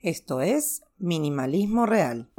Esto es Minimalismo Real.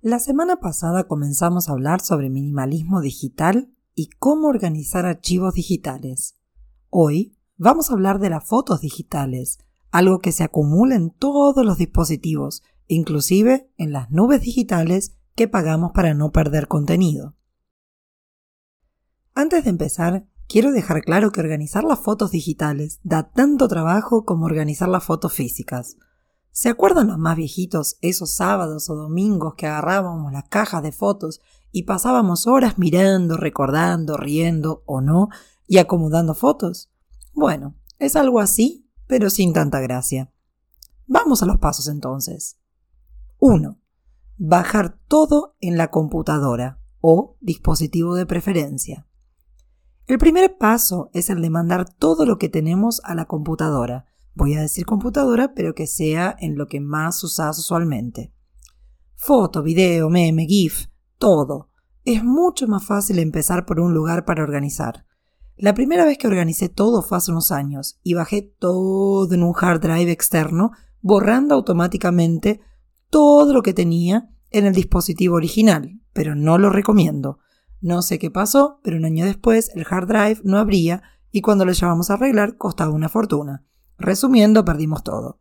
La semana pasada comenzamos a hablar sobre minimalismo digital y cómo organizar archivos digitales. Hoy vamos a hablar de las fotos digitales, algo que se acumula en todos los dispositivos, inclusive en las nubes digitales que pagamos para no perder contenido. Antes de empezar, quiero dejar claro que organizar las fotos digitales da tanto trabajo como organizar las fotos físicas. ¿Se acuerdan los más viejitos esos sábados o domingos que agarrábamos las cajas de fotos y pasábamos horas mirando, recordando, riendo o no y acomodando fotos? Bueno, es algo así pero sin tanta gracia. Vamos a los pasos entonces. 1. Bajar todo en la computadora o dispositivo de preferencia. El primer paso es el de mandar todo lo que tenemos a la computadora. Voy a decir computadora, pero que sea en lo que más usas usualmente. Foto, video, meme, GIF, todo. Es mucho más fácil empezar por un lugar para organizar. La primera vez que organicé todo fue hace unos años y bajé todo en un hard drive externo, borrando automáticamente todo lo que tenía en el dispositivo original, pero no lo recomiendo. No sé qué pasó, pero un año después el hard drive no abría y cuando lo llevamos a arreglar costaba una fortuna. Resumiendo, perdimos todo.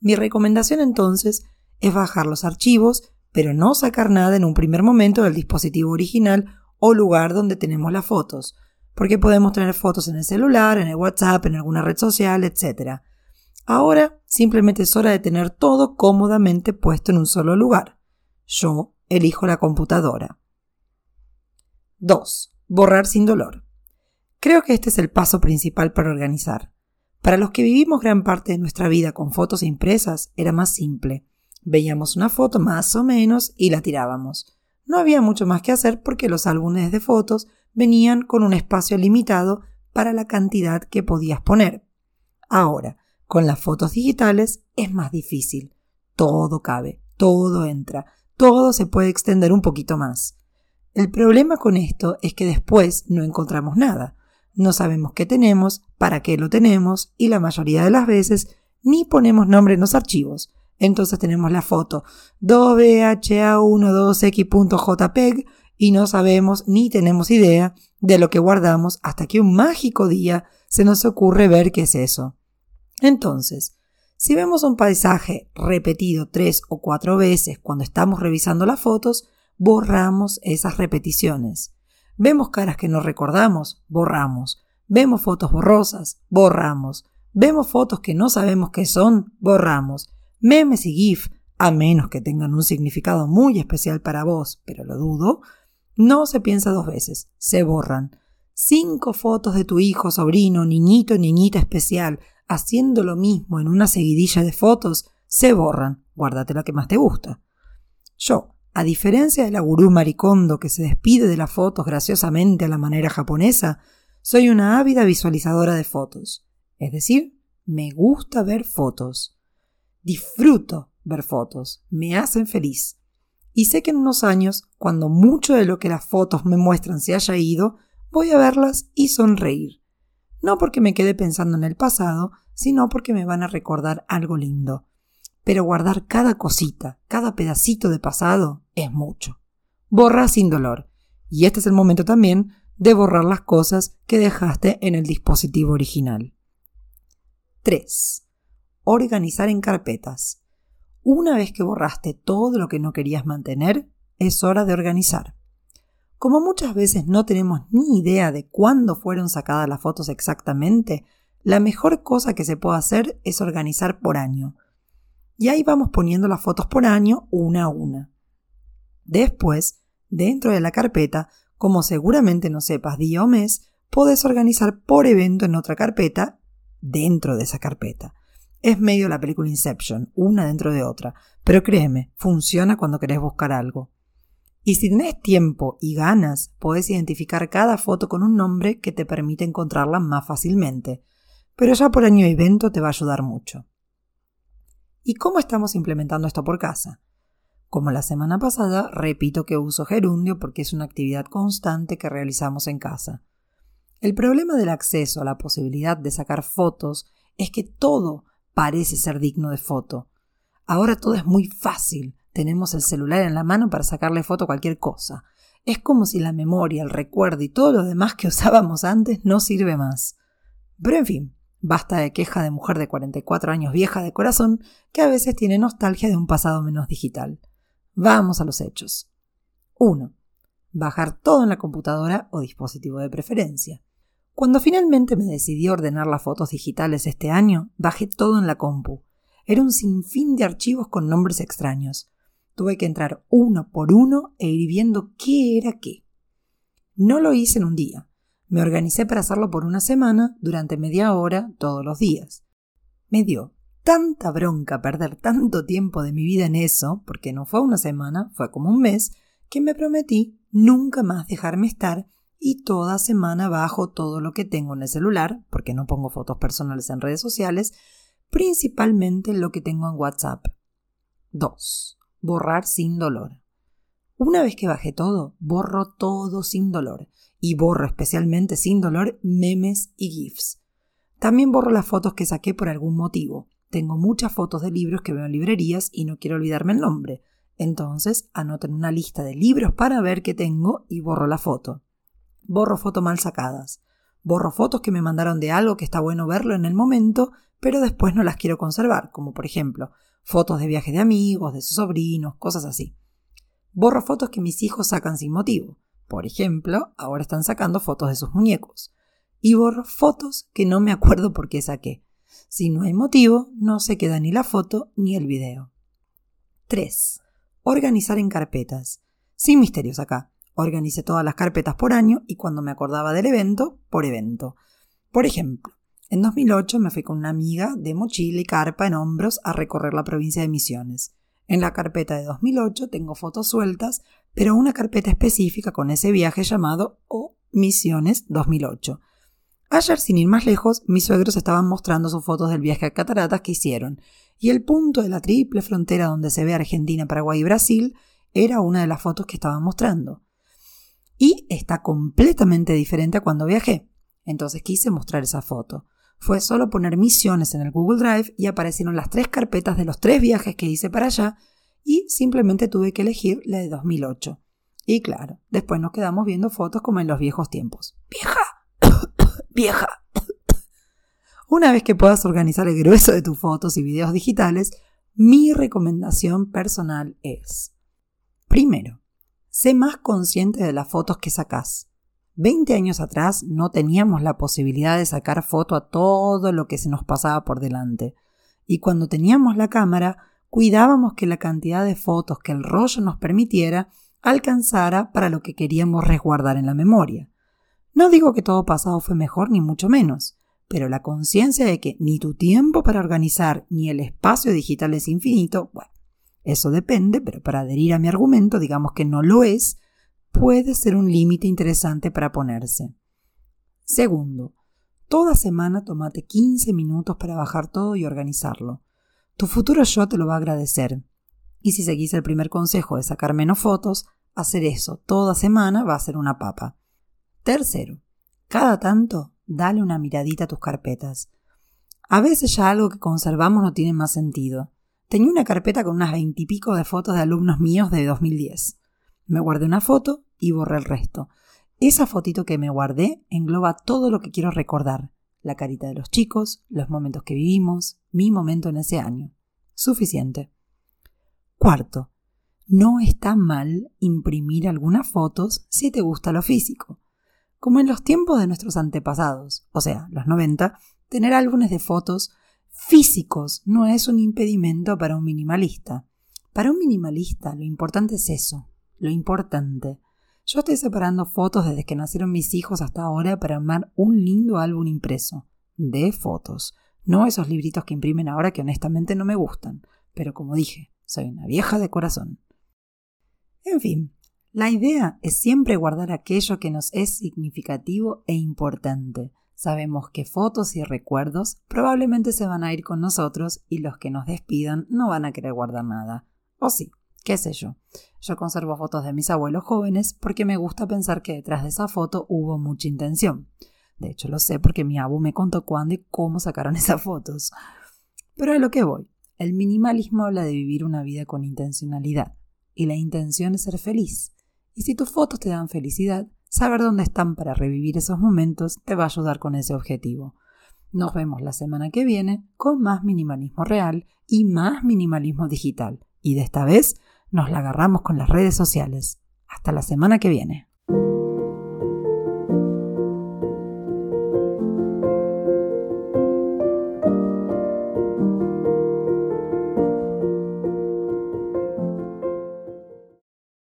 Mi recomendación entonces es bajar los archivos, pero no sacar nada en un primer momento del dispositivo original o lugar donde tenemos las fotos porque podemos tener fotos en el celular, en el WhatsApp, en alguna red social, etc. Ahora simplemente es hora de tener todo cómodamente puesto en un solo lugar. Yo elijo la computadora. 2. Borrar sin dolor. Creo que este es el paso principal para organizar. Para los que vivimos gran parte de nuestra vida con fotos impresas era más simple. Veíamos una foto más o menos y la tirábamos. No había mucho más que hacer porque los álbumes de fotos venían con un espacio limitado para la cantidad que podías poner. Ahora, con las fotos digitales es más difícil. Todo cabe, todo entra, todo se puede extender un poquito más. El problema con esto es que después no encontramos nada. No sabemos qué tenemos, para qué lo tenemos y la mayoría de las veces ni ponemos nombre en los archivos. Entonces tenemos la foto 2BHA12X.jpg y no sabemos ni tenemos idea de lo que guardamos hasta que un mágico día se nos ocurre ver qué es eso. Entonces, si vemos un paisaje repetido tres o cuatro veces cuando estamos revisando las fotos, borramos esas repeticiones. Vemos caras que no recordamos, borramos. Vemos fotos borrosas, borramos. Vemos fotos que no sabemos qué son, borramos. Memes y GIF, a menos que tengan un significado muy especial para vos, pero lo dudo, no se piensa dos veces, se borran. Cinco fotos de tu hijo, sobrino, niñito, niñita especial, haciendo lo mismo en una seguidilla de fotos, se borran. Guárdate la que más te gusta. Yo, a diferencia de la gurú maricondo que se despide de las fotos graciosamente a la manera japonesa, soy una ávida visualizadora de fotos. Es decir, me gusta ver fotos. Disfruto ver fotos. Me hacen feliz. Y sé que en unos años, cuando mucho de lo que las fotos me muestran se haya ido, voy a verlas y sonreír. No porque me quede pensando en el pasado, sino porque me van a recordar algo lindo. Pero guardar cada cosita, cada pedacito de pasado, es mucho. Borra sin dolor. Y este es el momento también de borrar las cosas que dejaste en el dispositivo original. 3. Organizar en carpetas. Una vez que borraste todo lo que no querías mantener, es hora de organizar. Como muchas veces no tenemos ni idea de cuándo fueron sacadas las fotos exactamente, la mejor cosa que se puede hacer es organizar por año. Y ahí vamos poniendo las fotos por año una a una. Después, dentro de la carpeta, como seguramente no sepas día o mes, puedes organizar por evento en otra carpeta dentro de esa carpeta. Es medio la película Inception, una dentro de otra, pero créeme, funciona cuando querés buscar algo. Y si tenés tiempo y ganas, podés identificar cada foto con un nombre que te permite encontrarla más fácilmente, pero ya por año evento te va a ayudar mucho. ¿Y cómo estamos implementando esto por casa? Como la semana pasada, repito que uso gerundio porque es una actividad constante que realizamos en casa. El problema del acceso a la posibilidad de sacar fotos es que todo parece ser digno de foto. Ahora todo es muy fácil. Tenemos el celular en la mano para sacarle foto a cualquier cosa. Es como si la memoria, el recuerdo y todo lo demás que usábamos antes no sirve más. Pero en fin, basta de queja de mujer de 44 años vieja de corazón que a veces tiene nostalgia de un pasado menos digital. Vamos a los hechos. 1. Bajar todo en la computadora o dispositivo de preferencia. Cuando finalmente me decidí ordenar las fotos digitales este año, bajé todo en la compu. Era un sinfín de archivos con nombres extraños. Tuve que entrar uno por uno e ir viendo qué era qué. No lo hice en un día. Me organicé para hacerlo por una semana, durante media hora, todos los días. Me dio tanta bronca perder tanto tiempo de mi vida en eso, porque no fue una semana, fue como un mes, que me prometí nunca más dejarme estar y toda semana bajo todo lo que tengo en el celular, porque no pongo fotos personales en redes sociales, principalmente lo que tengo en WhatsApp. 2. Borrar sin dolor. Una vez que bajé todo, borro todo sin dolor y borro especialmente sin dolor memes y GIFs. También borro las fotos que saqué por algún motivo. Tengo muchas fotos de libros que veo en librerías y no quiero olvidarme el nombre. Entonces anoto en una lista de libros para ver qué tengo y borro la foto. Borro fotos mal sacadas. Borro fotos que me mandaron de algo que está bueno verlo en el momento, pero después no las quiero conservar, como por ejemplo fotos de viajes de amigos, de sus sobrinos, cosas así. Borro fotos que mis hijos sacan sin motivo. Por ejemplo, ahora están sacando fotos de sus muñecos. Y borro fotos que no me acuerdo por qué saqué. Si no hay motivo, no se queda ni la foto ni el video. 3. Organizar en carpetas. Sin misterios acá. Organicé todas las carpetas por año y cuando me acordaba del evento, por evento. Por ejemplo, en 2008 me fui con una amiga de mochila y carpa en hombros a recorrer la provincia de Misiones. En la carpeta de 2008 tengo fotos sueltas, pero una carpeta específica con ese viaje llamado O Misiones 2008. Ayer, sin ir más lejos, mis suegros estaban mostrando sus fotos del viaje a cataratas que hicieron, y el punto de la triple frontera donde se ve Argentina, Paraguay y Brasil era una de las fotos que estaban mostrando y está completamente diferente a cuando viajé. Entonces quise mostrar esa foto. Fue solo poner misiones en el Google Drive y aparecieron las tres carpetas de los tres viajes que hice para allá y simplemente tuve que elegir la de 2008. Y claro, después nos quedamos viendo fotos como en los viejos tiempos. Vieja, vieja. Una vez que puedas organizar el grueso de tus fotos y videos digitales, mi recomendación personal es, primero, sé más consciente de las fotos que sacas. 20 años atrás no teníamos la posibilidad de sacar foto a todo lo que se nos pasaba por delante. Y cuando teníamos la cámara, cuidábamos que la cantidad de fotos que el rollo nos permitiera alcanzara para lo que queríamos resguardar en la memoria. No digo que todo pasado fue mejor, ni mucho menos, pero la conciencia de que ni tu tiempo para organizar ni el espacio digital es infinito, bueno, eso depende, pero para adherir a mi argumento, digamos que no lo es, puede ser un límite interesante para ponerse. Segundo, toda semana tomate 15 minutos para bajar todo y organizarlo. Tu futuro yo te lo va a agradecer. Y si seguís el primer consejo de sacar menos fotos, hacer eso toda semana va a ser una papa. Tercero, cada tanto dale una miradita a tus carpetas. A veces ya algo que conservamos no tiene más sentido. Tenía una carpeta con unas veintipico de fotos de alumnos míos de 2010. Me guardé una foto y borré el resto. Esa fotito que me guardé engloba todo lo que quiero recordar. La carita de los chicos, los momentos que vivimos, mi momento en ese año. Suficiente. Cuarto, no está mal imprimir algunas fotos si te gusta lo físico. Como en los tiempos de nuestros antepasados, o sea, los 90, tener álbumes de fotos físicos no es un impedimento para un minimalista. Para un minimalista lo importante es eso, lo importante. Yo estoy separando fotos desde que nacieron mis hijos hasta ahora para armar un lindo álbum impreso. De fotos. No esos libritos que imprimen ahora que honestamente no me gustan. Pero como dije, soy una vieja de corazón. En fin, la idea es siempre guardar aquello que nos es significativo e importante Sabemos que fotos y recuerdos probablemente se van a ir con nosotros y los que nos despidan no van a querer guardar nada. O sí, qué sé yo. Yo conservo fotos de mis abuelos jóvenes porque me gusta pensar que detrás de esa foto hubo mucha intención. De hecho, lo sé porque mi abu me contó cuándo y cómo sacaron esas fotos. Pero a lo que voy. El minimalismo habla de vivir una vida con intencionalidad. Y la intención es ser feliz. Y si tus fotos te dan felicidad, saber dónde están para revivir esos momentos te va a ayudar con ese objetivo. Nos vemos la semana que viene con más minimalismo real y más minimalismo digital. Y de esta vez nos la agarramos con las redes sociales. Hasta la semana que viene.